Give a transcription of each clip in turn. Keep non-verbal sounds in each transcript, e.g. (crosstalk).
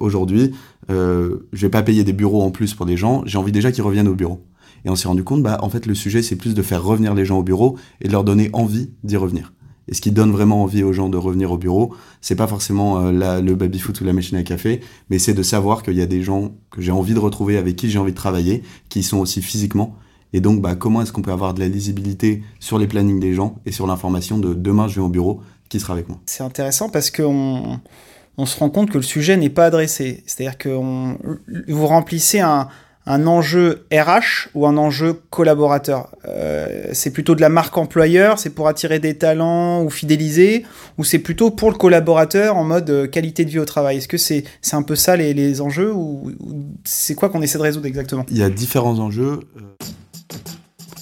Aujourd'hui, euh, je vais pas payer des bureaux en plus pour des gens, j'ai envie déjà qu'ils reviennent au bureau. Et on s'est rendu compte, bah, en fait, le sujet, c'est plus de faire revenir les gens au bureau et de leur donner envie d'y revenir. Et ce qui donne vraiment envie aux gens de revenir au bureau, c'est pas forcément euh, le baby-foot ou la machine à café, mais c'est de savoir qu'il y a des gens que j'ai envie de retrouver, avec qui j'ai envie de travailler, qui sont aussi physiquement. Et donc, bah, comment est-ce qu'on peut avoir de la lisibilité sur les plannings des gens et sur l'information de demain je vais au bureau, qui sera avec moi? C'est intéressant parce qu'on on se rend compte que le sujet n'est pas adressé. C'est-à-dire que vous remplissez un, un enjeu RH ou un enjeu collaborateur euh, C'est plutôt de la marque employeur, c'est pour attirer des talents ou fidéliser, ou c'est plutôt pour le collaborateur en mode euh, qualité de vie au travail Est-ce que c'est c'est un peu ça les, les enjeux ou, ou c'est quoi qu'on essaie de résoudre exactement? Il y a différents enjeux.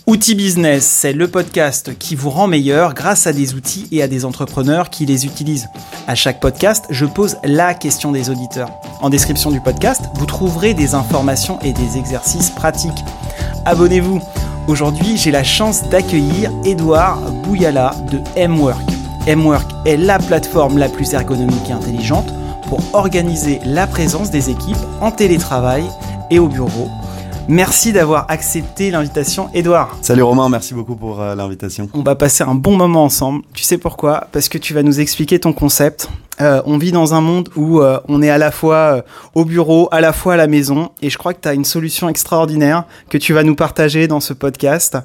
Outils Business, c'est le podcast qui vous rend meilleur grâce à des outils et à des entrepreneurs qui les utilisent. À chaque podcast, je pose la question des auditeurs. En description du podcast, vous trouverez des informations et des exercices pratiques. Abonnez-vous. Aujourd'hui, j'ai la chance d'accueillir Edouard Bouyala de M-Work. M-Work est la plateforme la plus ergonomique et intelligente pour organiser la présence des équipes en télétravail et au bureau Merci d'avoir accepté l'invitation, Edouard. Salut Romain, merci beaucoup pour euh, l'invitation. On va passer un bon moment ensemble. Tu sais pourquoi? Parce que tu vas nous expliquer ton concept. Euh, on vit dans un monde où euh, on est à la fois au bureau, à la fois à la maison, et je crois que tu as une solution extraordinaire que tu vas nous partager dans ce podcast.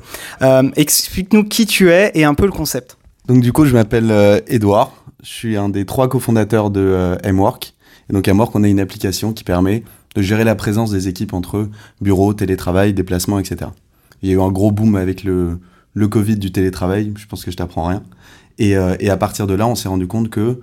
Explique-nous qui tu es et un peu le concept. Donc du coup, je m'appelle Edouard. Je suis un des trois cofondateurs de M-Work. Et donc M-Work, on a une application qui permet de gérer la présence des équipes entre bureau, télétravail, déplacement, etc. Il y a eu un gros boom avec le, Covid du télétravail, je pense que je t'apprends rien. Et, euh, et à partir de là, on s'est rendu compte que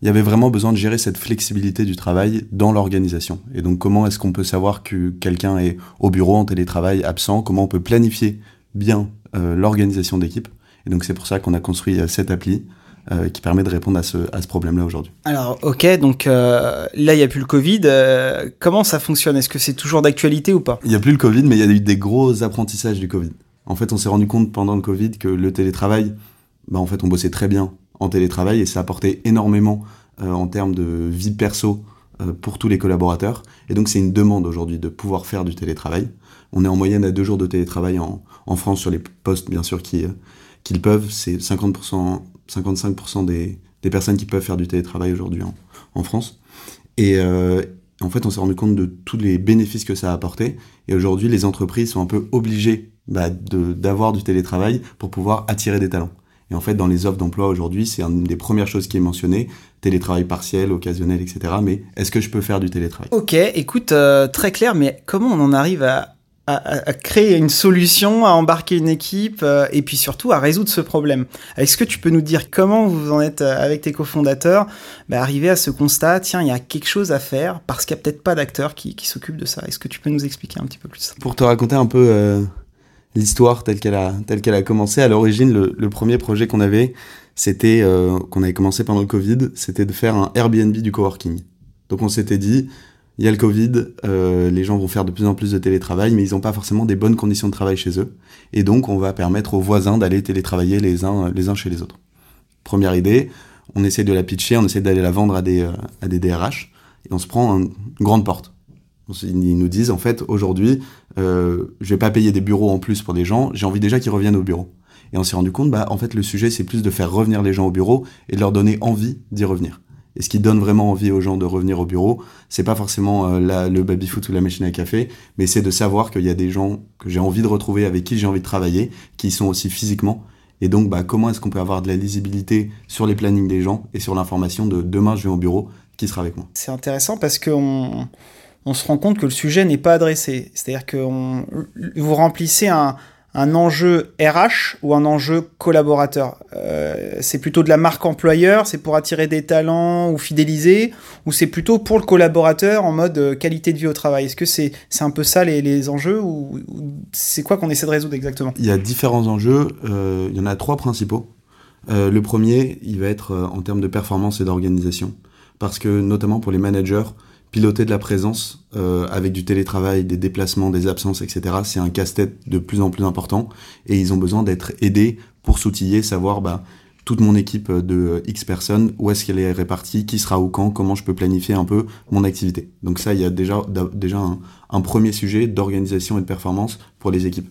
il y avait vraiment besoin de gérer cette flexibilité du travail dans l'organisation. Et donc, comment est-ce qu'on peut savoir que quelqu'un est au bureau, en télétravail, absent? Comment on peut planifier bien euh, l'organisation d'équipe? Et donc, c'est pour ça qu'on a construit euh, cette appli euh, qui permet de répondre à ce, à ce problème-là aujourd'hui. Alors, ok, donc euh, là, il n'y a plus le Covid. Euh, comment ça fonctionne? Est-ce que c'est toujours d'actualité ou pas? Il n'y a plus le Covid, mais il y a eu des gros apprentissages du Covid. En fait, on s'est rendu compte pendant le Covid que le télétravail, bah, en fait, on bossait très bien en télétravail et ça apportait énormément en termes de vie perso pour tous les collaborateurs. Et donc, c'est une demande aujourd'hui de pouvoir faire du télétravail. On est en moyenne à deux jours de télétravail en, en France sur les postes, bien sûr, qui, qu'ils peuvent. C'est 50%, 55% des, des personnes qui peuvent faire du télétravail aujourd'hui en, en France. Et euh, en fait, on s'est rendu compte de tous les bénéfices que ça a apporté. Et aujourd'hui, les entreprises sont un peu obligées bah, d'avoir du télétravail pour pouvoir attirer des talents. Et en fait, dans les offres d'emploi aujourd'hui, c'est une des premières choses qui est mentionnée, télétravail partiel, occasionnel, etc. Mais est-ce que je peux faire du télétravail? Ok, écoute, euh, très clair, mais comment on en arrive à, à- créer une solution, à embarquer une équipe euh, et puis surtout à résoudre ce problème Est-ce que tu peux nous dire comment vous en êtes euh, avec tes cofondateurs bah, à ce constat Tiens, il y a quelque chose à faire parce qu'il n'y a peut-être pas d'acteurs qui, qui s'occupent de ça. Est-ce que tu peux nous expliquer un petit peu plus Pour te raconter un peu euh, l'histoire telle qu'elle a, telle commencé, à l'origine, le, premier projet qu'on avait, c'était, qu'on avait commencé pendant le Covid, c'était de faire un Airbnb du coworking. Donc on s'était dit, il y a le Covid, euh, les gens vont faire de plus en plus de télétravail, mais ils n'ont pas forcément des bonnes conditions de travail chez eux. Et donc on va permettre aux voisins d'aller télétravailler les uns, les uns chez les autres. Première idée, on essaie de la pitcher, on essaie d'aller la vendre à des, euh, à des DRH, et on se prend un- une grande porte. Ils nous disent, en fait, aujourd'hui, euh, je vais pas payer des bureaux en plus pour des gens, j'ai envie déjà qu'ils reviennent au bureau. Et on s'est rendu compte, bah, en fait, le sujet, c'est plus de faire revenir les gens au bureau et de leur donner envie d'y revenir. Et ce qui donne vraiment envie aux gens de revenir au bureau, c'est pas forcément euh, le baby-foot ou la machine à café, mais c'est de savoir qu'il y a des gens que j'ai envie de retrouver, avec qui j'ai envie de travailler, qui sont aussi physiquement. Et donc, bah, comment est-ce qu'on peut avoir de la lisibilité sur les plannings des gens et sur l'information de demain, je vais au bureau, qui sera avec moi? C'est intéressant parce qu'on on se rend compte que le sujet n'est pas adressé. C'est-à-dire que vous remplissez un, un enjeu RH ou un enjeu collaborateur. Euh, c'est plutôt de la marque employeur, c'est pour attirer des talents ou fidéliser, ou c'est plutôt pour le collaborateur en mode euh, qualité de vie au travail. Est-ce que c'est un peu ça les, les enjeux ou, c'est quoi qu'on essaie de résoudre exactement? Il y a différents enjeux, euh, il y en a trois principaux. Le premier, il va être en termes de performance et d'organisation. Parce que notamment pour les managers, piloter de la présence euh, avec du télétravail, des déplacements, des absences, etc., c'est un casse-tête de plus en plus important. Et ils ont besoin d'être aidés pour s'outiller, savoir bah, toute mon équipe de X personnes, où est-ce qu'elle est répartie, qui sera où quand, comment je peux planifier un peu mon activité. Donc ça, il y a déjà, déjà un premier sujet d'organisation et de performance pour les équipes.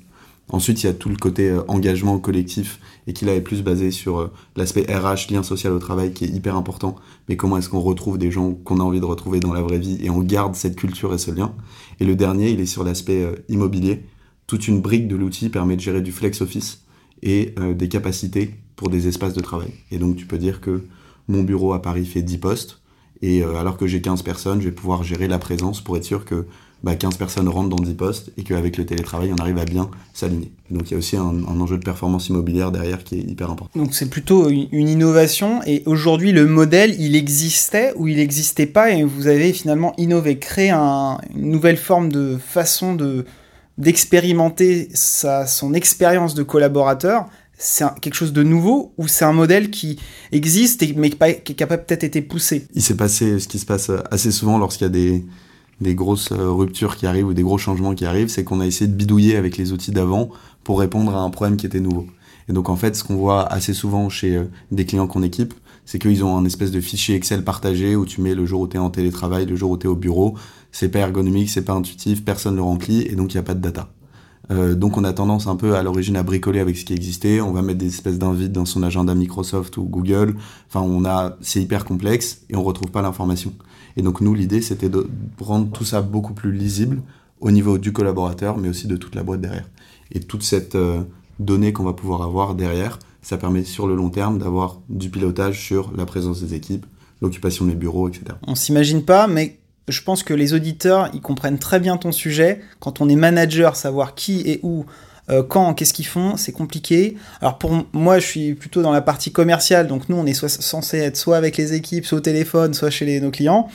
Ensuite, il y a tout le côté euh, engagement collectif et qui là est plus basé sur euh, l'aspect RH, lien social au travail, qui est hyper important. Mais comment est-ce qu'on retrouve des gens qu'on a envie de retrouver dans la vraie vie et on garde cette culture et ce lien? Et le dernier, il est sur l'aspect euh, immobilier. Toute une brique de l'outil permet de gérer du flex office et des capacités pour des espaces de travail. Et donc, tu peux dire que mon bureau à Paris fait 10 postes. Et alors que j'ai 15 personnes, je vais pouvoir gérer la présence pour être sûr que bah, 15 personnes rentrent dans 10 postes et qu'avec le télétravail, on arrive à bien s'aligner. Donc il y a aussi un, enjeu de performance immobilière derrière qui est hyper important. Donc c'est plutôt une innovation et aujourd'hui le modèle, il existait ou il n'existait pas et vous avez finalement innové, créé un, une nouvelle forme de façon de d'expérimenter son expérience de collaborateur c'est quelque chose de nouveau ou c'est un modèle qui existe et, mais qui a peut-être été poussé? Il s'est passé ce qui se passe assez souvent lorsqu'il y a des, des grosses euh, ruptures qui arrivent ou des gros changements qui arrivent, c'est qu'on a essayé de bidouiller avec les outils d'avant pour répondre à un problème qui était nouveau. Et donc en fait, ce qu'on voit assez souvent chez euh, des clients qu'on équipe, c'est qu'ils ont un espèce de fichier Excel partagé où tu mets le jour où tu es en télétravail, le jour où tu es au bureau. C'est pas ergonomique, c'est pas intuitif, personne ne le remplit et donc il n'y a pas de data. Euh, donc on a tendance un peu à l'origine à bricoler avec ce qui existait. On va mettre des espèces d'invites dans son agenda Microsoft ou Google. Enfin, on a, c'est hyper complexe et on retrouve pas l'information. Et donc nous, l'idée, c'était de rendre tout ça beaucoup plus lisible au niveau du collaborateur, mais aussi de toute la boîte derrière. Et toute cette euh, donnée qu'on va pouvoir avoir derrière, ça permet sur le long terme d'avoir du pilotage sur la présence des équipes, l'occupation des bureaux, etc. On s'imagine pas, mais je pense que les auditeurs, ils comprennent très bien ton sujet. Quand on est manager, savoir qui et où euh, quand, qu'est-ce qu'ils font, c'est compliqué. Alors pour moi, je suis plutôt dans la partie commerciale, donc nous, on est censé être soit avec les équipes, soit au téléphone, soit chez nos clients.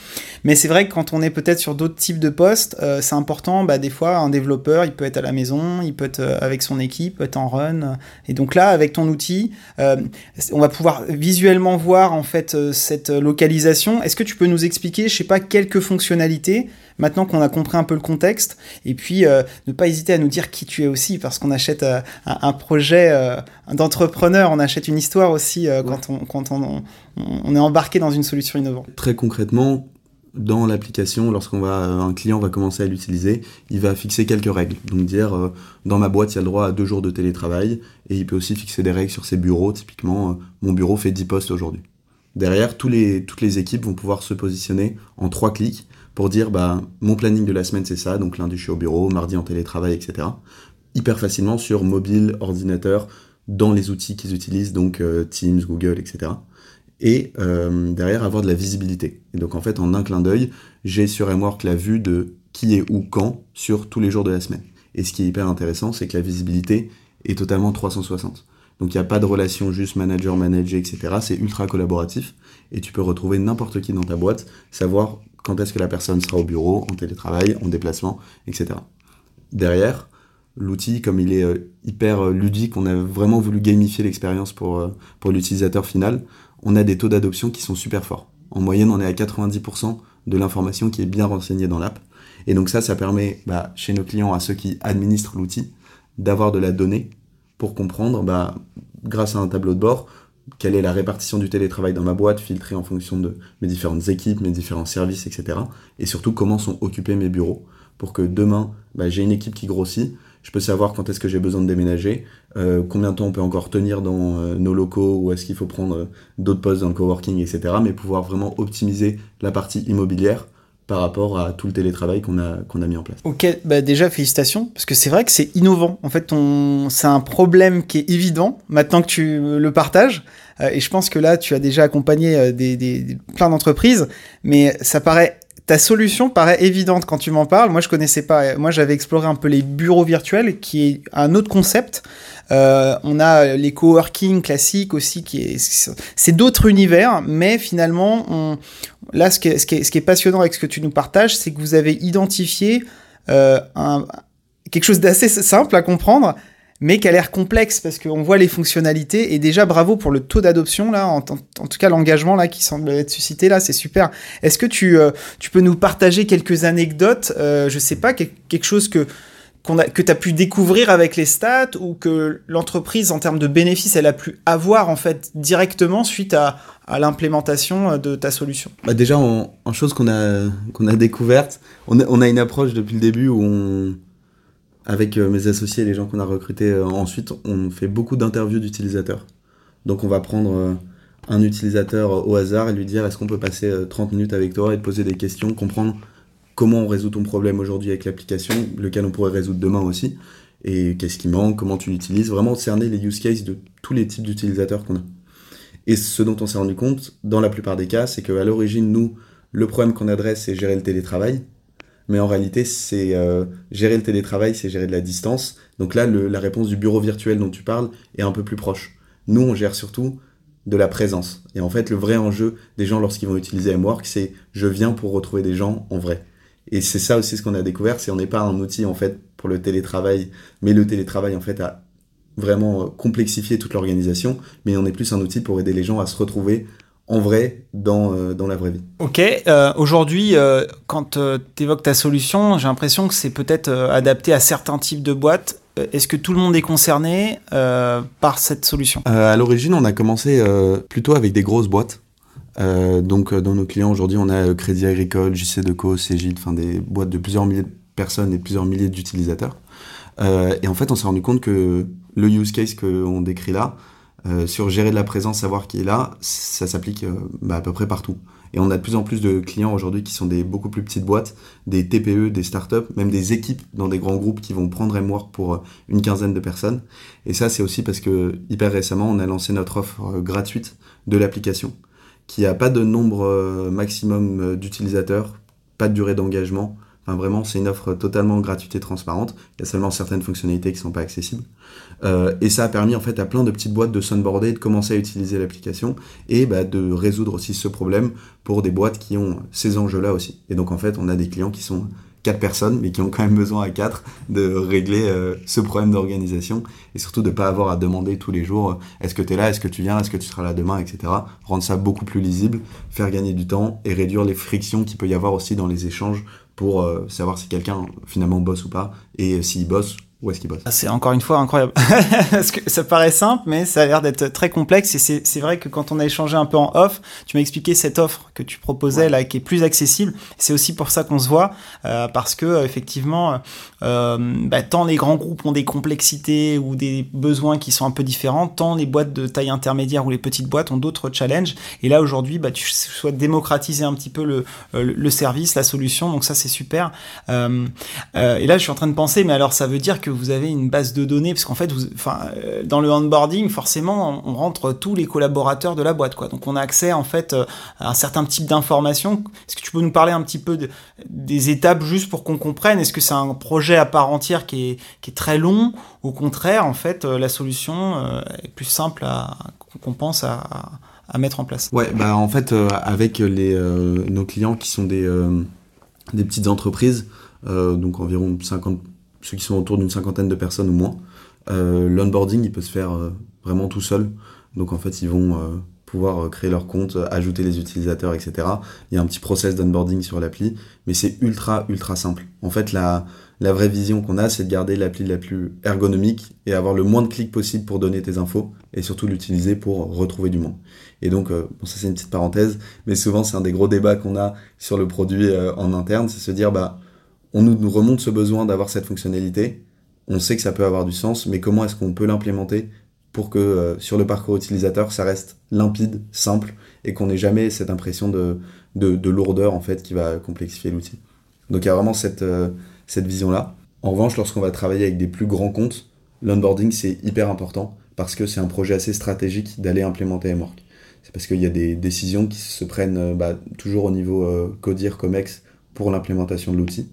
Mais c'est vrai que quand on est peut-être sur d'autres types de postes, euh, c'est important, bah, des fois, un développeur, il peut être à la maison, il peut être euh, avec son équipe, peut être en run. Et donc là, avec ton outil, on va pouvoir visuellement voir en fait cette localisation. Est-ce que tu peux nous expliquer, je sais pas, quelques fonctionnalités maintenant qu'on a compris un peu le contexte, et puis euh, ne pas hésiter à nous dire qui tu es aussi, parce qu'on achète euh, un, projet euh, d'entrepreneur, on achète une histoire aussi quand, on, quand on, on, est embarqué dans une solution innovante. Très concrètement, dans l'application, lorsqu'on va, un client va commencer à l'utiliser, il va fixer quelques règles. Donc dire, dans ma boîte, il y a le droit à deux jours de télétravail, et il peut aussi fixer des règles sur ses bureaux. Typiquement, mon bureau fait 10 postes aujourd'hui. Derrière, tous les, toutes les équipes vont pouvoir se positionner en trois clics pour dire bah, mon planning de la semaine c'est ça, donc lundi je suis au bureau, mardi en télétravail, etc. Hyper facilement sur mobile, ordinateur, dans les outils qu'ils utilisent, donc euh, Teams, Google, etc. Et euh, derrière avoir de la visibilité. Et donc en fait en un clin d'œil, j'ai sur Mwork la vue de qui est où quand sur tous les jours de la semaine. Et ce qui est hyper intéressant, c'est que la visibilité est totalement 360. Donc il n'y a pas de relation juste manager-manager, etc. C'est ultra collaboratif et tu peux retrouver n'importe qui dans ta boîte, savoir quand est-ce que la personne sera au bureau, en télétravail, en déplacement, etc. Derrière, l'outil, comme il est euh, hyper euh, ludique, on a vraiment voulu gamifier l'expérience pour, euh, pour l'utilisateur final, on a des taux d'adoption qui sont super forts. En moyenne, on est à 90% de l'information qui est bien renseignée dans l'app. Et donc ça, ça permet bah, chez nos clients, à ceux qui administrent l'outil, d'avoir de la donnée pour comprendre, bah, grâce à un tableau de bord, quelle est la répartition du télétravail dans ma boîte, filtrée en fonction de mes différentes équipes, mes différents services, etc. Et surtout, comment sont occupés mes bureaux pour que demain, bah, j'ai une équipe qui grossit, je peux savoir quand est-ce que j'ai besoin de déménager, euh, combien de temps on peut encore tenir dans euh, nos locaux, ou est-ce qu'il faut prendre euh, d'autres postes dans le coworking, etc. Mais pouvoir vraiment optimiser la partie immobilière par rapport à tout le télétravail qu'on a, qu'on a mis en place. Ok, bah déjà félicitations, parce que c'est vrai que c'est innovant. En fait, on... c'est un problème qui est évident maintenant que tu le partages. Euh, et je pense que là, tu as déjà accompagné euh, des, des, plein d'entreprises, mais ça paraît ta solution paraît évidente quand tu m'en parles. Moi, je connaissais pas. Moi, j'avais exploré un peu les bureaux virtuels, qui est un autre concept. Euh, on a les coworking classiques aussi, qui est c'est d'autres univers, mais finalement, on, là, ce qui, est, ce, qui est, ce qui est passionnant avec ce que tu nous partages, c'est que vous avez identifié euh, un, quelque chose d'assez simple à comprendre, mais qui a l'air complexe parce qu'on voit les fonctionnalités et déjà bravo pour le taux d'adoption là, en, tout cas l'engagement là qui semble être suscité là, c'est super. Est-ce que tu, euh, tu peux nous partager quelques anecdotes, euh, je sais pas, quelque chose que que tu as pu découvrir avec les stats ou que l'entreprise, en termes de bénéfices, elle a pu avoir en fait directement suite à, l'implémentation de ta solution? Bah Déjà, en, chose qu'on a, qu'on a découverte, on a, on a, une approche depuis le début où on, avec euh, mes associés et les gens qu'on a recrutés euh, ensuite, on fait beaucoup d'interviews d'utilisateurs. Donc on va prendre euh, un utilisateur au hasard et lui dire est-ce qu'on peut passer 30 minutes avec toi et te poser des questions, comprendre comment on résout ton problème aujourd'hui avec l'application, lequel on pourrait résoudre demain aussi, et qu'est-ce qui manque, comment tu l'utilises, vraiment cerner les use cases de tous les types d'utilisateurs qu'on a. Et ce dont on s'est rendu compte, dans la plupart des cas, c'est qu'à l'origine, nous, le problème qu'on adresse, c'est gérer le télétravail. Mais en réalité, c'est euh, gérer le télétravail, c'est gérer de la distance. Donc là, la réponse du bureau virtuel dont tu parles est un peu plus proche. Nous, on gère surtout de la présence. Et en fait, le vrai enjeu des gens lorsqu'ils vont utiliser MWork, c'est je viens pour retrouver des gens en vrai. Et c'est ça aussi ce qu'on a découvert, c'est on n'est pas un outil en fait pour le télétravail, mais le télétravail en fait a vraiment complexifié toute l'organisation, mais on est plus un outil pour aider les gens à se retrouver en vrai dans, euh, dans la vraie vie. Ok, euh, aujourd'hui, euh, quand tu évoques ta solution, j'ai l'impression que c'est peut-être adapté à certains types de boîtes. Est-ce que tout le monde est concerné par cette solution? À l'origine, on a commencé plutôt avec des grosses boîtes. Euh, donc dans nos clients aujourd'hui, on a euh, Crédit Agricole, JC Deco, Cégide, enfin des boîtes de plusieurs milliers de personnes et plusieurs milliers d'utilisateurs. et en fait, on s'est rendu compte que le use case qu'on décrit là, sur gérer de la présence, savoir qui est là, ça s'applique bah, à peu près partout. Et on a de plus en plus de clients aujourd'hui qui sont des beaucoup plus petites boîtes, des TPE, des startups, même des équipes dans des grands groupes qui vont prendre MWork pour une quinzaine de personnes. Et ça, c'est aussi parce que hyper récemment, on a lancé notre offre gratuite de l'application qui a pas de nombre euh, maximum euh, d'utilisateurs, pas de durée d'engagement. Enfin, vraiment, c'est une offre totalement gratuite et transparente. Il y a seulement certaines fonctionnalités qui sont pas accessibles. Euh, et ça a permis en fait à plein de petites boîtes de sunboarder, de commencer à utiliser l'application et bah, de résoudre aussi ce problème pour des boîtes qui ont ces enjeux-là aussi. Et donc en fait, on a des clients qui sont quatre personnes, mais qui ont quand même besoin à quatre de régler euh, ce problème d'organisation et surtout de pas avoir à demander tous les jours euh, est-ce que tu es là, est-ce que tu viens, est-ce que tu seras là demain, etc. Rendre ça beaucoup plus lisible, faire gagner du temps et réduire les frictions qu'il peut y avoir aussi dans les échanges pour euh, savoir si quelqu'un finalement bosse ou pas et s'il bosse où est-ce qu'il bosse? Ah, C'est encore une fois incroyable. (laughs) Parce que ça paraît simple, mais ça a l'air d'être très complexe. Et c'est vrai que quand on a échangé un peu en off, tu m'as expliqué cette offre que tu proposais là, qui est plus accessible. C'est aussi pour ça qu'on se voit, euh, parce que euh, effectivement, euh, bah, tant les grands groupes ont des complexités ou des besoins qui sont un peu différents, tant les boîtes de taille intermédiaire ou les petites boîtes ont d'autres challenges. Et là aujourd'hui, bah, tu souhaites démocratiser un petit peu le, le, service, la solution. Donc ça c'est super. et là je suis en train de penser, mais alors ça veut dire que vous avez une base de données, parce qu'en fait, enfin, euh, dans le onboarding, forcément, on, rentre tous les collaborateurs de la boîte, quoi. Donc, on a accès en fait euh, à un certain type d'informations. Est-ce que tu peux nous parler un petit peu de, des étapes juste pour qu'on comprenne Est-ce que c'est un projet à part entière qui est, qui est très long Au contraire, en fait, euh, la solution est plus simple qu'on pense à, à, mettre en place? Ouais, bah en fait, avec les, nos clients qui sont des, des petites entreprises, donc environ 50 ceux qui sont autour d'une cinquantaine de personnes ou moins. Euh, L'onboarding, il peut se faire euh, vraiment tout seul. Donc en fait, ils vont euh, pouvoir créer leur compte, ajouter les utilisateurs, etc. Il y a un petit process d'onboarding sur l'appli, mais c'est ultra, ultra simple. En fait, la, la vraie vision qu'on a, c'est de garder l'appli la plus ergonomique et avoir le moins de clics possible pour donner tes infos et surtout l'utiliser pour retrouver du monde. Et donc, ça c'est une petite parenthèse, mais souvent c'est un des gros débats qu'on a sur le produit en interne, c'est se dire, bah, on nous, remonte ce besoin d'avoir cette fonctionnalité. On sait que ça peut avoir du sens, mais comment est-ce qu'on peut l'implémenter pour que euh, sur le parcours utilisateur, ça reste limpide, simple, et qu'on n'ait jamais cette impression de, de, lourdeur en fait qui va complexifier l'outil. Donc il y a vraiment cette, euh, cette vision-là. En revanche, lorsqu'on va travailler avec des plus grands comptes, l'onboarding c'est hyper important parce que c'est un projet assez stratégique d'aller implémenter MWork. C'est parce qu'il y a des décisions qui se prennent euh, bah, toujours au niveau CODIR, COMEX pour l'implémentation de l'outil.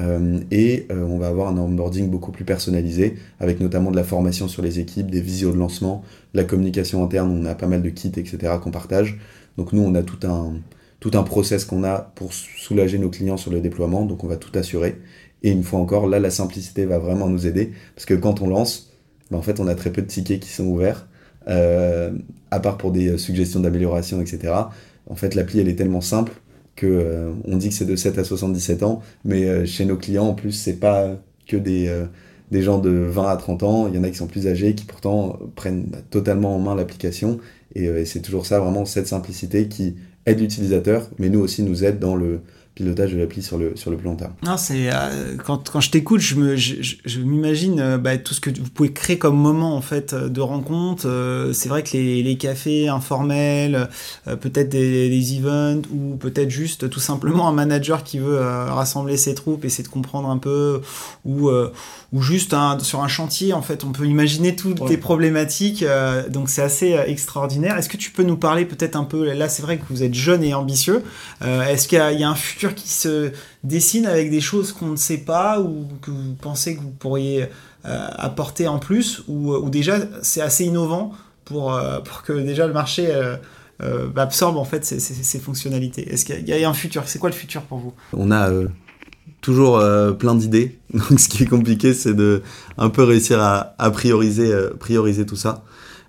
Euh, et euh, on va avoir un onboarding beaucoup plus personnalisé, avec notamment de la formation sur les équipes, des visios de lancement, la communication interne, on a pas mal de kits, etc. qu'on partage. Donc nous, on a tout un, tout un process qu'on a pour soulager nos clients sur le déploiement, donc on va tout assurer. Et une fois encore, là, la simplicité va vraiment nous aider, parce que quand on lance, ben, en fait, on a très peu de tickets qui sont ouverts, euh, à part pour des suggestions d'amélioration, etc. En fait, l'appli, elle est tellement simple que euh, on dit que c'est de 7 à 77 ans, mais euh, chez nos clients en plus c'est pas que des, des gens de 20 à 30 ans, il y en a qui sont plus âgés, qui pourtant prennent totalement en main l'application. Et, c'est toujours ça, vraiment, cette simplicité qui aide l'utilisateur, mais nous aussi nous aide dans le, pilotage de l'appli sur le, sur le plus long terme. Non, c'est, euh, quand, quand je t'écoute, je, me, je, je, m'imagine euh, bah, tout ce que vous pouvez créer comme moment en fait, euh, de rencontre. c'est vrai que les, les cafés informels, peut-être des, des, events ou peut-être juste tout simplement un manager qui veut rassembler ses troupes, essayer de comprendre un peu ou ou juste sur un chantier, en fait, on peut imaginer toutes les problématiques. Euh, donc c'est assez extraordinaire. Est-ce que tu peux nous parler peut-être un peu, là c'est vrai que vous êtes jeune et ambitieux, euh, est-ce qu'il y, a un futur qui se dessine avec des choses qu'on ne sait pas ou que vous pensez que vous pourriez apporter en plus ou, déjà c'est assez innovant pour, pour que déjà le marché... absorbe en fait ces, fonctionnalités. Est-ce qu'il y, a un futur? C'est quoi le futur pour vous? On a toujours euh, plein d'idées. (laughs) Donc ce qui est compliqué, c'est de un peu réussir à, prioriser, euh, prioriser tout ça.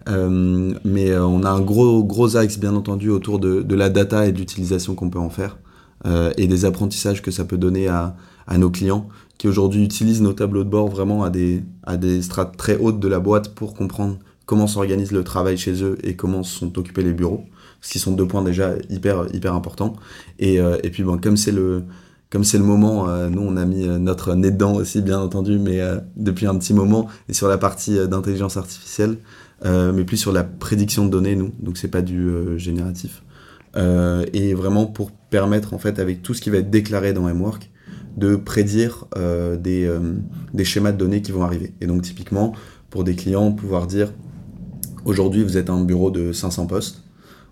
Euh, mais on a un gros, gros axe, bien entendu, autour de, la data et de l'utilisation qu'on peut en faire. Et des apprentissages que ça peut donner à, nos clients qui aujourd'hui utilisent nos tableaux de bord vraiment à des, à des strates très hautes de la boîte pour comprendre comment s'organise le travail chez eux et comment sont occupés les bureaux. Ce qui sont deux points déjà hyper, hyper importants. Et, et puis bon, comme c'est le, comme c'est le moment, euh, nous on a mis euh, notre nez dedans aussi bien entendu, mais euh, depuis un petit moment, et sur la partie d'intelligence artificielle, mais plus sur la prédiction de données, nous, donc c'est pas du génératif. et vraiment pour permettre en fait avec tout ce qui va être déclaré dans MWork, de prédire des, des schémas de données qui vont arriver. Et donc typiquement, pour des clients, pouvoir dire, aujourd'hui vous êtes un bureau de 500 postes,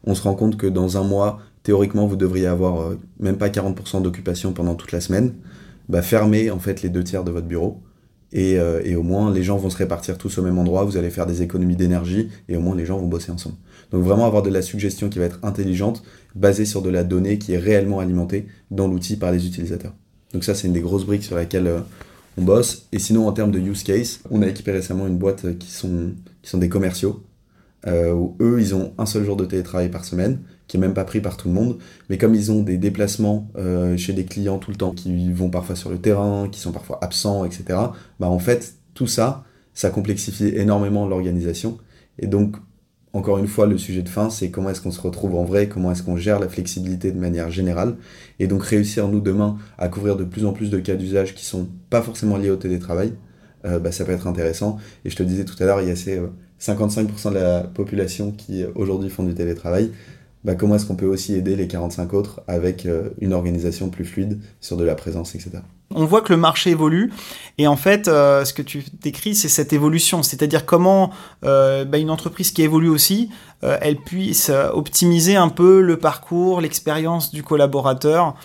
on se rend compte que dans un mois, théoriquement, vous devriez avoir euh, même pas 40% d'occupation pendant toute la semaine. Bah, fermez en fait les deux tiers de votre bureau. Et, euh, et, au moins, les gens vont se répartir tous au même endroit, vous allez faire des économies d'énergie, et au moins, les gens vont bosser ensemble. Donc vraiment avoir de la suggestion qui va être intelligente, basée sur de la donnée qui est réellement alimentée dans l'outil par les utilisateurs. Donc ça, c'est une des grosses briques sur laquelle euh, on bosse. Et sinon, en termes de use case, on a équipé récemment une boîte qui sont, qui sont des commerciaux, où eux, ils ont un seul jour de télétravail par semaine qui est même pas pris par tout le monde. Mais comme ils ont des déplacements euh, chez des clients tout le temps, qui vont parfois sur le terrain, qui sont parfois absents, etc., bah en fait, tout ça, ça complexifie énormément l'organisation. Et donc, encore une fois, le sujet de fin, c'est comment est-ce qu'on se retrouve en vrai, comment est-ce qu'on gère la flexibilité de manière générale, et donc réussir, nous, demain, à couvrir de plus en plus de cas d'usage qui sont pas forcément liés au télétravail, euh, bah, ça peut être intéressant. Et je te disais tout à l'heure, il y a ces 55% euh, de la population qui aujourd'hui font du télétravail. Bah, comment est-ce qu'on peut aussi aider les 45 autres avec euh, une organisation plus fluide sur de la présence, etc. On voit que le marché évolue et en fait, euh, ce que tu décris, c'est cette évolution, c'est-à-dire comment euh, bah, une entreprise qui évolue aussi, elle puisse optimiser un peu le parcours, l'expérience du collaborateur.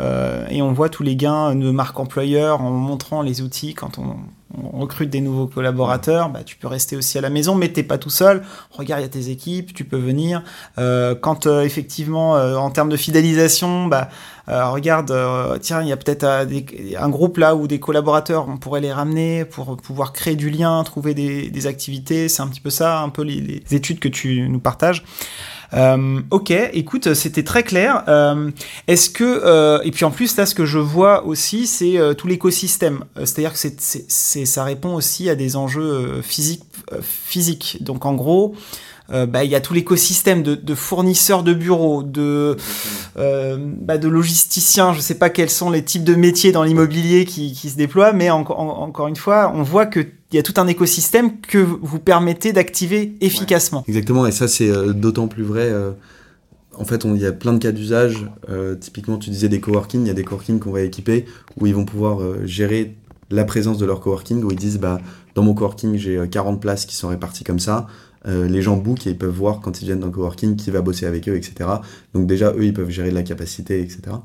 Et on voit tous les gains de marque employeur en montrant les outils quand on, recrute des nouveaux collaborateurs, bah, tu peux rester aussi à la maison, mais t'es pas tout seul. Regarde, il y a tes équipes, tu peux venir. Euh, quand euh, effectivement, euh, en termes de fidélisation, bah, regarde, tiens, il y a peut-être un groupe là où des collaborateurs, on pourrait les ramener pour pouvoir créer du lien, trouver des, activités. C'est un petit peu ça, un peu les études que tu nous partages. Euh, ok, écoute, c'était très clair. Euh, est-ce que euh, et puis en plus là, ce que je vois aussi, c'est tout l'écosystème. C'est-à-dire que c'est, ça répond aussi à des enjeux physiques, physiques. Donc en gros. Bah, il y a tout l'écosystème de, de, fournisseurs de bureaux, de, bah, de logisticiens. Je ne sais pas quels sont les types de métiers dans l'immobilier qui, qui, se déploient, mais encore une fois, on voit que il y a tout un écosystème que vous permettez d'activer efficacement. exactement, et ça c'est euh, d'autant plus vrai. Euh, en fait, il y a plein de cas d'usage. Euh, typiquement, tu disais des coworking, il y a des coworking qu'on va équiper où ils vont pouvoir gérer la présence de leur coworking, où ils disent bah, dans mon coworking, j'ai 40 places qui sont réparties comme ça. Les gens bookent et ils peuvent voir quand ils viennent dans le coworking qui va bosser avec eux, etc. Donc déjà, eux, ils peuvent gérer de la capacité, etc.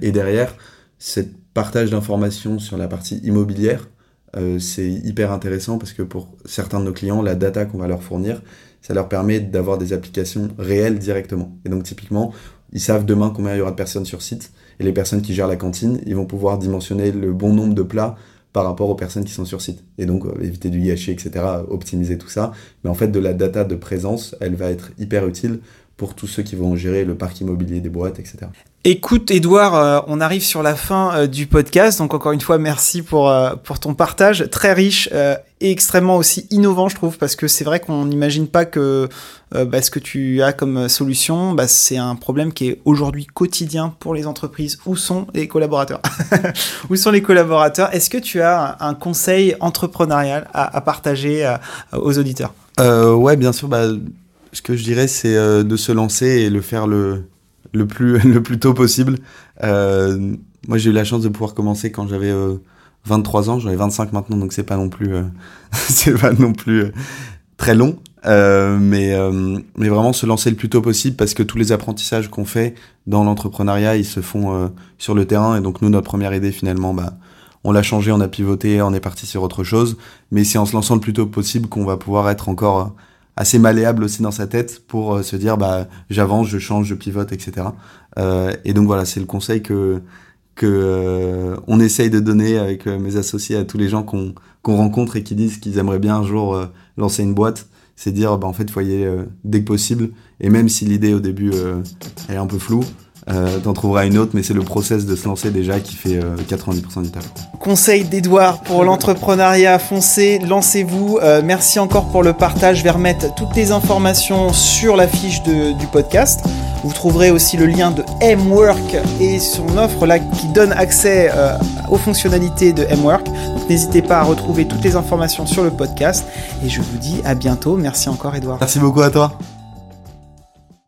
et derrière, ce partage d'informations sur la partie immobilière, euh, c'est hyper intéressant parce que pour certains de nos clients, la data qu'on va leur fournir, ça leur permet d'avoir des applications réelles directement. Et donc typiquement, ils savent demain combien il y aura de personnes sur site. Et les personnes qui gèrent la cantine, ils vont pouvoir dimensionner le bon nombre de plats par rapport aux personnes qui sont sur site. Et donc euh, éviter du gâchis, etc., optimiser tout ça. Mais en fait, de la data de présence, elle va être hyper utile pour tous ceux qui vont gérer le parc immobilier des boîtes, etc. Écoute, Edouard, euh, on arrive sur la fin euh, du podcast. Donc, encore une fois, merci pour, pour ton partage. Très riche extrêmement aussi innovant, je trouve, parce que c'est vrai qu'on n'imagine pas que bah, ce que tu as comme solution, bah, c'est un problème qui est aujourd'hui quotidien pour les entreprises. Où sont les collaborateurs (laughs) Où sont les collaborateurs? Est-ce que tu as un, conseil entrepreneurial à, partager aux auditeurs? Ouais, bien sûr. Bah, ce que je dirais, c'est de se lancer et le faire le le plus, (laughs) le plus tôt possible. Euh, moi, j'ai eu la chance de pouvoir commencer quand j'avais 23 euh, ans. J'en ai 25 maintenant, donc c'est pas non plus, euh, (laughs) c'est pas non plus très long. mais, mais vraiment se lancer le plus tôt possible parce que tous les apprentissages qu'on fait dans l'entrepreneuriat, ils se font sur le terrain. Et donc, nous, notre première idée, finalement, bah, on l'a changé, on a pivoté, on est parti sur autre chose. Mais c'est en se lançant le plus tôt possible qu'on va pouvoir être encore assez malléable aussi dans sa tête pour euh, se dire bah j'avance, je change, je pivote, etc. Euh, et donc voilà, c'est le conseil que que euh, on essaye de donner avec mes associés à tous les gens qu'on qu'on rencontre et qui disent qu'ils aimeraient bien un jour lancer une boîte. C'est dire bah en fait faut y dès que possible et même si l'idée au début est un peu floue, euh, T'en trouveras une autre, mais c'est le process de se lancer déjà qui fait 90% du taf. Conseil d'Edouard pour l'entrepreneuriat, foncez, lancez-vous. Euh, merci encore pour le partage. Je vais remettre toutes les informations sur la fiche du podcast. Vous trouverez aussi le lien de M-Work et son offre là qui donne accès euh, aux fonctionnalités de M-Work. Donc n'hésitez pas à retrouver toutes les informations sur le podcast. Et je vous dis à bientôt. Merci encore Edouard. Merci beaucoup à toi.